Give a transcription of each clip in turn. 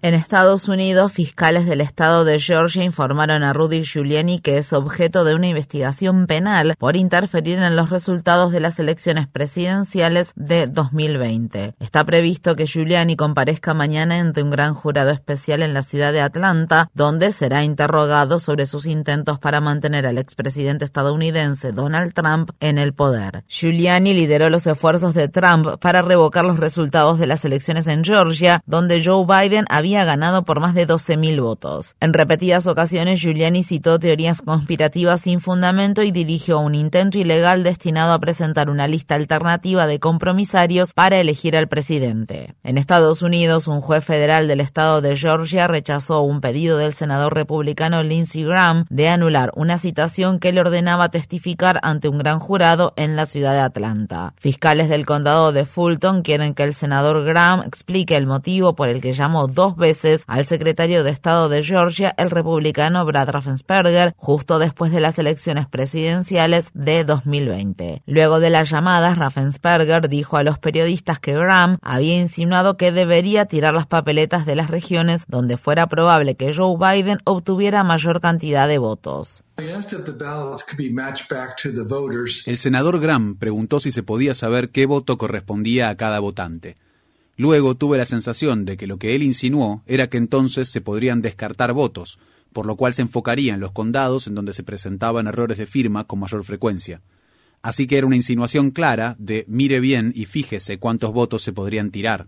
En Estados Unidos, fiscales del estado de Georgia informaron a Rudy Giuliani que es objeto de una investigación penal por interferir en los resultados de las elecciones presidenciales de 2020. Está previsto que Giuliani comparezca mañana ante un gran jurado especial en la ciudad de Atlanta, donde será interrogado sobre sus intentos para mantener al expresidente estadounidense Donald Trump en el poder. Giuliani lideró los esfuerzos de Trump para revocar los resultados de las elecciones en Georgia, donde Joe Biden había había ganado por más de 12.000 votos. En repetidas ocasiones, Giuliani citó teorías conspirativas sin fundamento y dirigió un intento ilegal destinado a presentar una lista alternativa de compromisarios para elegir al presidente. En Estados Unidos, un juez federal del estado de Georgia rechazó un pedido del senador republicano Lindsey Graham de anular una citación que le ordenaba testificar ante un gran jurado en la ciudad de Atlanta. Fiscales del condado de Fulton quieren que el senador Graham explique el motivo por el que llamó dos veces al secretario de Estado de Georgia, el republicano Brad Raffensperger, justo después de las elecciones presidenciales de 2020. Luego de las llamadas, Raffensperger dijo a los periodistas que Graham había insinuado que debería tirar las papeletas de las regiones donde fuera probable que Joe Biden obtuviera mayor cantidad de votos. El senador Graham preguntó si se podía saber qué voto correspondía a cada votante. Luego tuve la sensación de que lo que él insinuó era que entonces se podrían descartar votos, por lo cual se enfocaría en los condados en donde se presentaban errores de firma con mayor frecuencia. Así que era una insinuación clara de mire bien y fíjese cuántos votos se podrían tirar.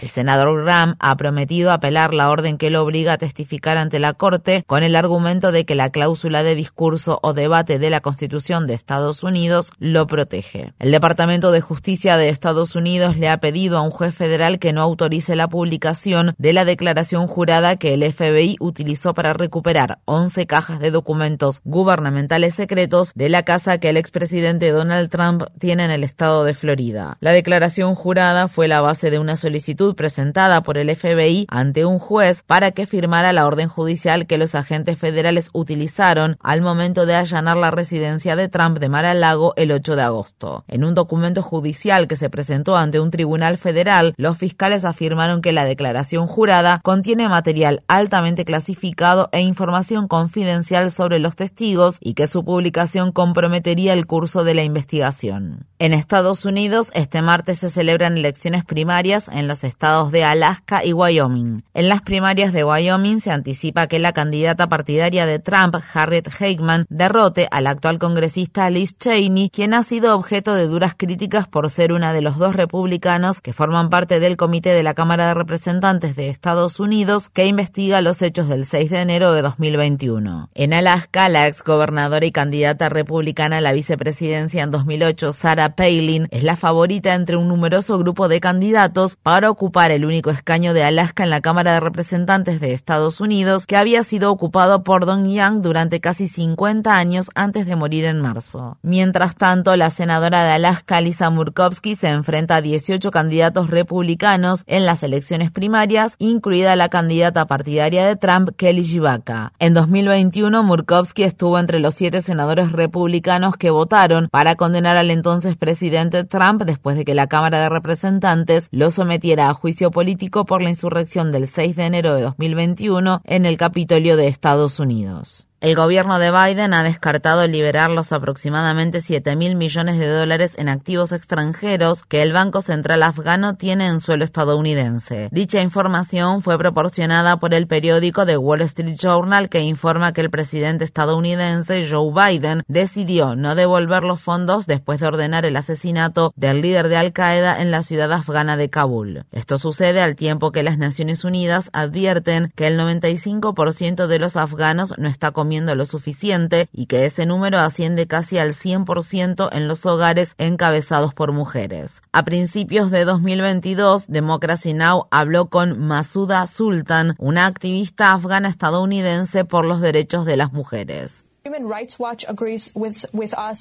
El senador Graham ha prometido apelar la orden que lo obliga a testificar ante la Corte con el argumento de que la cláusula de discurso o debate de la Constitución de Estados Unidos lo protege. El Departamento de Justicia de Estados Unidos le ha pedido a un juez federal que no autorice la publicación de la declaración jurada que el FBI utilizó para recuperar 11 cajas de documentos gubernamentales secretos de la casa que el expresidente Donald Trump tiene en el estado de Florida. La declaración jurada fue la base de una solicitud presentada por el FBI ante un juez para que firmara la orden judicial que los agentes federales utilizaron al momento de allanar la residencia de Trump de Mar-a-Lago el 8 de agosto. En un documento judicial que se presentó ante un tribunal federal, los fiscales afirmaron que la declaración jurada contiene material altamente clasificado e información confidencial sobre los testigos y que su publicación comprometería el curso de la investigación. En Estados Unidos, este martes se celebran elecciones primarias en los estados de Alaska y Wyoming. En las primarias de Wyoming se anticipa que la candidata partidaria de Trump, Harriet Hageman, derrote al actual congresista Liz Cheney, quien ha sido objeto de duras críticas por ser una de los dos republicanos que forman parte del comité de la Cámara de Representantes de Estados Unidos que investiga los hechos del 6 de enero de 2021. En Alaska, la exgobernadora y candidata republicana a la vicepresidencia en 2008, Sarah Palin, es la favorita entre un numeroso grupo de candidatos para ocupar el único escaño de Alaska en la Cámara de Representantes de Estados Unidos que había sido ocupado por Don Young durante casi 50 años antes de morir en marzo. Mientras tanto, la senadora de Alaska, Lisa Murkowski, se enfrenta a 18 candidatos republicanos en las elecciones primarias, incluida la candidata partidaria de Trump, Kelly Gibaka. En 2021, Murkowski estuvo entre los siete senadores republicanos que votaron para condenar al entonces presidente Trump después después de que la Cámara de Representantes lo sometiera a juicio político por la insurrección del 6 de enero de 2021 en el Capitolio de Estados Unidos. El gobierno de Biden ha descartado liberar los aproximadamente 7 mil millones de dólares en activos extranjeros que el Banco Central afgano tiene en suelo estadounidense. Dicha información fue proporcionada por el periódico The Wall Street Journal que informa que el presidente estadounidense Joe Biden decidió no devolver los fondos después de ordenar el asesinato del líder de Al Qaeda en la ciudad afgana de Kabul. Esto sucede al tiempo que las Naciones Unidas advierten que el 95% de los afganos no está lo suficiente y que ese número asciende casi al 100% en los hogares encabezados por mujeres. A principios de 2022, Democracy Now! habló con Masuda Sultan, una activista afgana estadounidense por los derechos de las mujeres.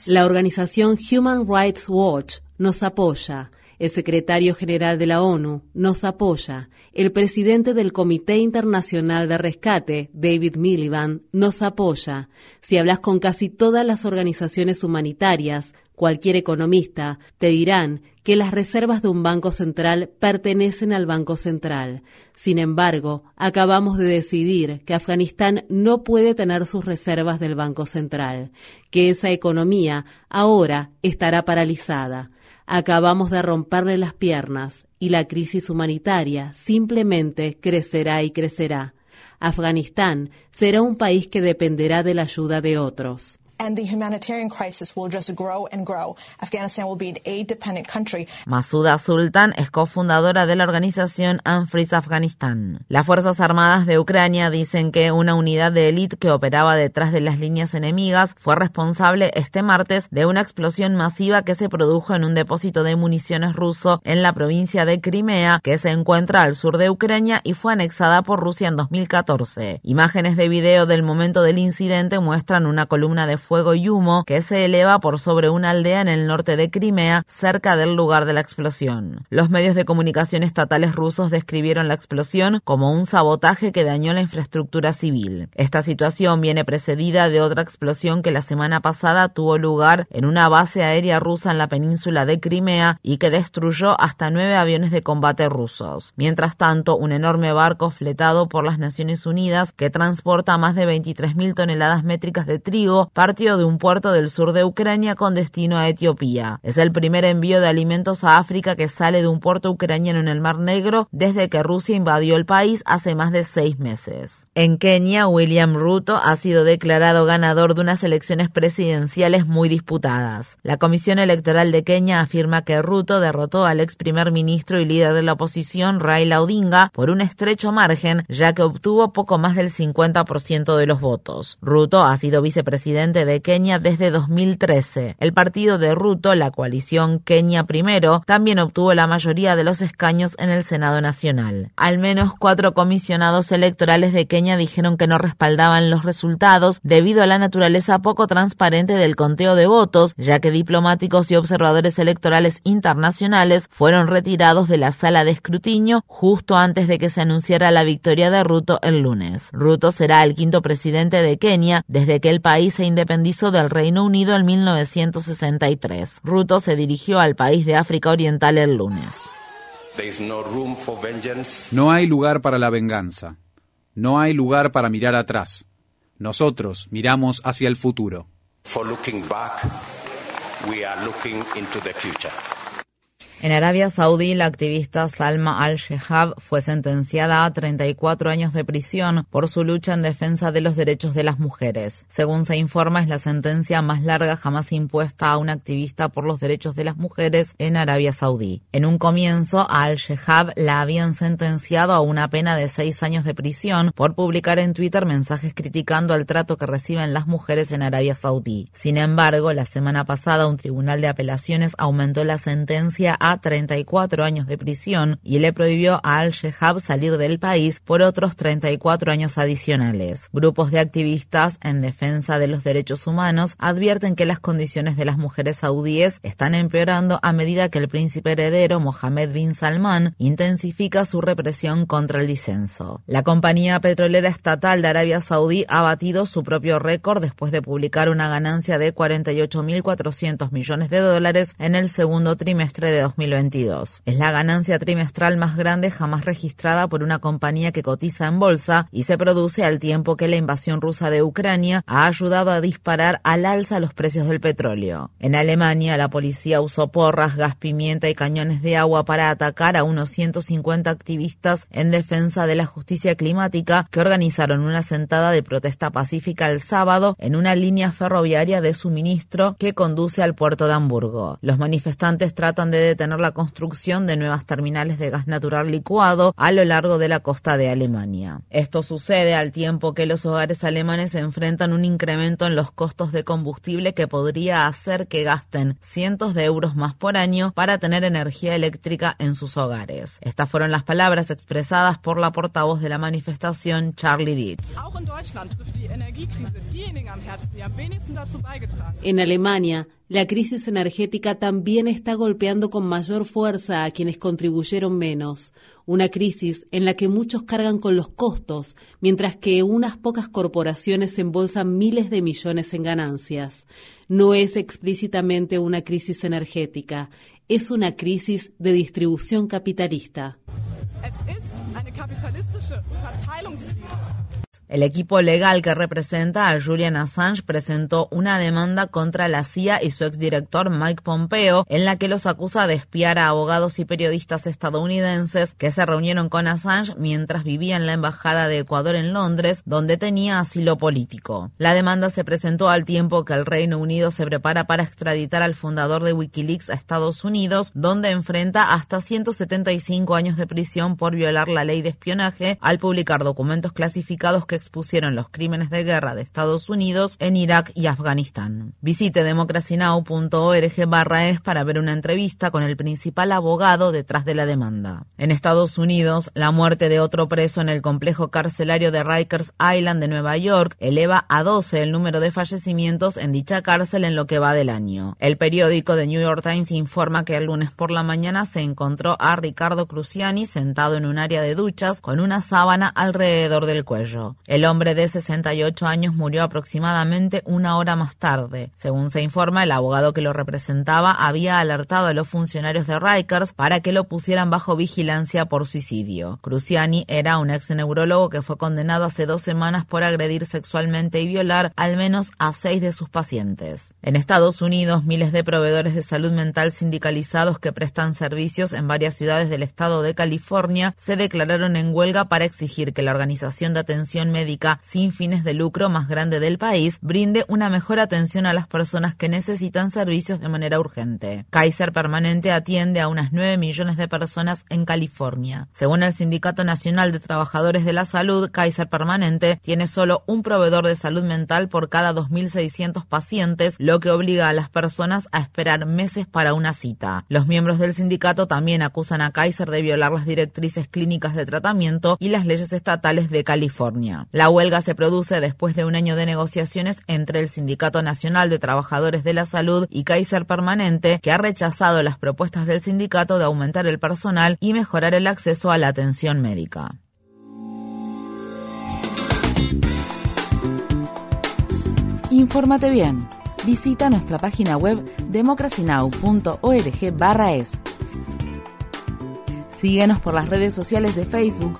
La organización Human Rights Watch nos apoya. El secretario general de la ONU nos apoya. El presidente del Comité Internacional de Rescate, David Miliband, nos apoya. Si hablas con casi todas las organizaciones humanitarias, cualquier economista, te dirán que las reservas de un banco central pertenecen al Banco Central. Sin embargo, acabamos de decidir que Afganistán no puede tener sus reservas del Banco Central, que esa economía ahora estará paralizada. Acabamos de romperle las piernas y la crisis humanitaria simplemente crecerá y crecerá. Afganistán será un país que dependerá de la ayuda de otros Masuda Sultan es cofundadora de la organización Unfreeze Afghanistan. Las Fuerzas Armadas de Ucrania dicen que una unidad de élite que operaba detrás de las líneas enemigas fue responsable este martes de una explosión masiva que se produjo en un depósito de municiones ruso en la provincia de Crimea, que se encuentra al sur de Ucrania y fue anexada por Rusia en 2014. Imágenes de video del momento del incidente muestran una columna de y humo que se eleva por sobre una aldea en el norte de Crimea, cerca del lugar de la explosión. Los medios de comunicación estatales rusos describieron la explosión como un sabotaje que dañó la infraestructura civil. Esta situación viene precedida de otra explosión que la semana pasada tuvo lugar en una base aérea rusa en la península de Crimea y que destruyó hasta nueve aviones de combate rusos. Mientras tanto, un enorme barco fletado por las Naciones Unidas que transporta más de 23.000 toneladas métricas de trigo partió de un puerto del sur de Ucrania con destino a Etiopía. Es el primer envío de alimentos a África que sale de un puerto ucraniano en el Mar Negro desde que Rusia invadió el país hace más de seis meses. En Kenia, William Ruto ha sido declarado ganador de unas elecciones presidenciales muy disputadas. La Comisión Electoral de Kenia afirma que Ruto derrotó al ex primer ministro y líder de la oposición, Raila Odinga, por un estrecho margen, ya que obtuvo poco más del 50% de los votos. Ruto ha sido vicepresidente de Kenia desde 2013. El partido de Ruto, la coalición Kenia Primero, también obtuvo la mayoría de los escaños en el Senado Nacional. Al menos cuatro comisionados electorales de Kenia dijeron que no respaldaban los resultados debido a la naturaleza poco transparente del conteo de votos, ya que diplomáticos y observadores electorales internacionales fueron retirados de la sala de escrutinio justo antes de que se anunciara la victoria de Ruto el lunes. Ruto será el quinto presidente de Kenia desde que el país se independizó del Reino Unido en 1963. Ruto se dirigió al país de África Oriental el lunes. No hay lugar para la venganza. No hay lugar para mirar atrás. Nosotros miramos hacia el futuro. En Arabia Saudí, la activista Salma al-Shehab fue sentenciada a 34 años de prisión por su lucha en defensa de los derechos de las mujeres. Según se informa, es la sentencia más larga jamás impuesta a una activista por los derechos de las mujeres en Arabia Saudí. En un comienzo, a al-Shehab la habían sentenciado a una pena de seis años de prisión por publicar en Twitter mensajes criticando el trato que reciben las mujeres en Arabia Saudí. Sin embargo, la semana pasada un tribunal de apelaciones aumentó la sentencia a 34 años de prisión y le prohibió a Al-Shehab salir del país por otros 34 años adicionales. Grupos de activistas en defensa de los derechos humanos advierten que las condiciones de las mujeres saudíes están empeorando a medida que el príncipe heredero Mohammed bin Salman intensifica su represión contra el disenso. La compañía petrolera estatal de Arabia Saudí ha batido su propio récord después de publicar una ganancia de 48.400 millones de dólares en el segundo trimestre de 2020 2022. Es la ganancia trimestral más grande jamás registrada por una compañía que cotiza en bolsa y se produce al tiempo que la invasión rusa de Ucrania ha ayudado a disparar al alza los precios del petróleo. En Alemania, la policía usó porras, gas pimienta y cañones de agua para atacar a unos 150 activistas en defensa de la justicia climática que organizaron una sentada de protesta pacífica el sábado en una línea ferroviaria de suministro que conduce al puerto de Hamburgo. Los manifestantes tratan de detener la construcción de nuevas terminales de gas natural licuado a lo largo de la costa de Alemania. Esto sucede al tiempo que los hogares alemanes enfrentan un incremento en los costos de combustible que podría hacer que gasten cientos de euros más por año para tener energía eléctrica en sus hogares. Estas fueron las palabras expresadas por la portavoz de la manifestación, Charlie Dietz. En Alemania, la crisis energética también está golpeando con mayor fuerza a quienes contribuyeron menos. Una crisis en la que muchos cargan con los costos, mientras que unas pocas corporaciones embolsan miles de millones en ganancias. No es explícitamente una crisis energética, es una crisis de distribución capitalista. El equipo legal que representa a Julian Assange presentó una demanda contra la CIA y su exdirector Mike Pompeo, en la que los acusa de espiar a abogados y periodistas estadounidenses que se reunieron con Assange mientras vivía en la Embajada de Ecuador en Londres, donde tenía asilo político. La demanda se presentó al tiempo que el Reino Unido se prepara para extraditar al fundador de Wikileaks a Estados Unidos, donde enfrenta hasta 175 años de prisión por violar la ley de espionaje al publicar documentos clasificados que expusieron los crímenes de guerra de Estados Unidos en Irak y Afganistán. Visite democracynow.org barra es para ver una entrevista con el principal abogado detrás de la demanda. En Estados Unidos, la muerte de otro preso en el complejo carcelario de Rikers Island de Nueva York eleva a 12 el número de fallecimientos en dicha cárcel en lo que va del año. El periódico The New York Times informa que el lunes por la mañana se encontró a Ricardo Cruciani sentado en un área de duchas con una sábana alrededor del cuello. El hombre de 68 años murió aproximadamente una hora más tarde. Según se informa, el abogado que lo representaba había alertado a los funcionarios de Rikers para que lo pusieran bajo vigilancia por suicidio. Cruciani era un ex neurólogo que fue condenado hace dos semanas por agredir sexualmente y violar al menos a seis de sus pacientes. En Estados Unidos, miles de proveedores de salud mental sindicalizados que prestan servicios en varias ciudades del estado de California se declararon en huelga para exigir que la Organización de Atención médica sin fines de lucro más grande del país brinde una mejor atención a las personas que necesitan servicios de manera urgente. Kaiser Permanente atiende a unas 9 millones de personas en California. Según el Sindicato Nacional de Trabajadores de la Salud, Kaiser Permanente tiene solo un proveedor de salud mental por cada 2.600 pacientes, lo que obliga a las personas a esperar meses para una cita. Los miembros del sindicato también acusan a Kaiser de violar las directrices clínicas de tratamiento y las leyes estatales de California. La huelga se produce después de un año de negociaciones entre el Sindicato Nacional de Trabajadores de la Salud y Kaiser Permanente, que ha rechazado las propuestas del sindicato de aumentar el personal y mejorar el acceso a la atención médica. Infórmate bien. Visita nuestra página web democracynow.org/es. Síguenos por las redes sociales de Facebook,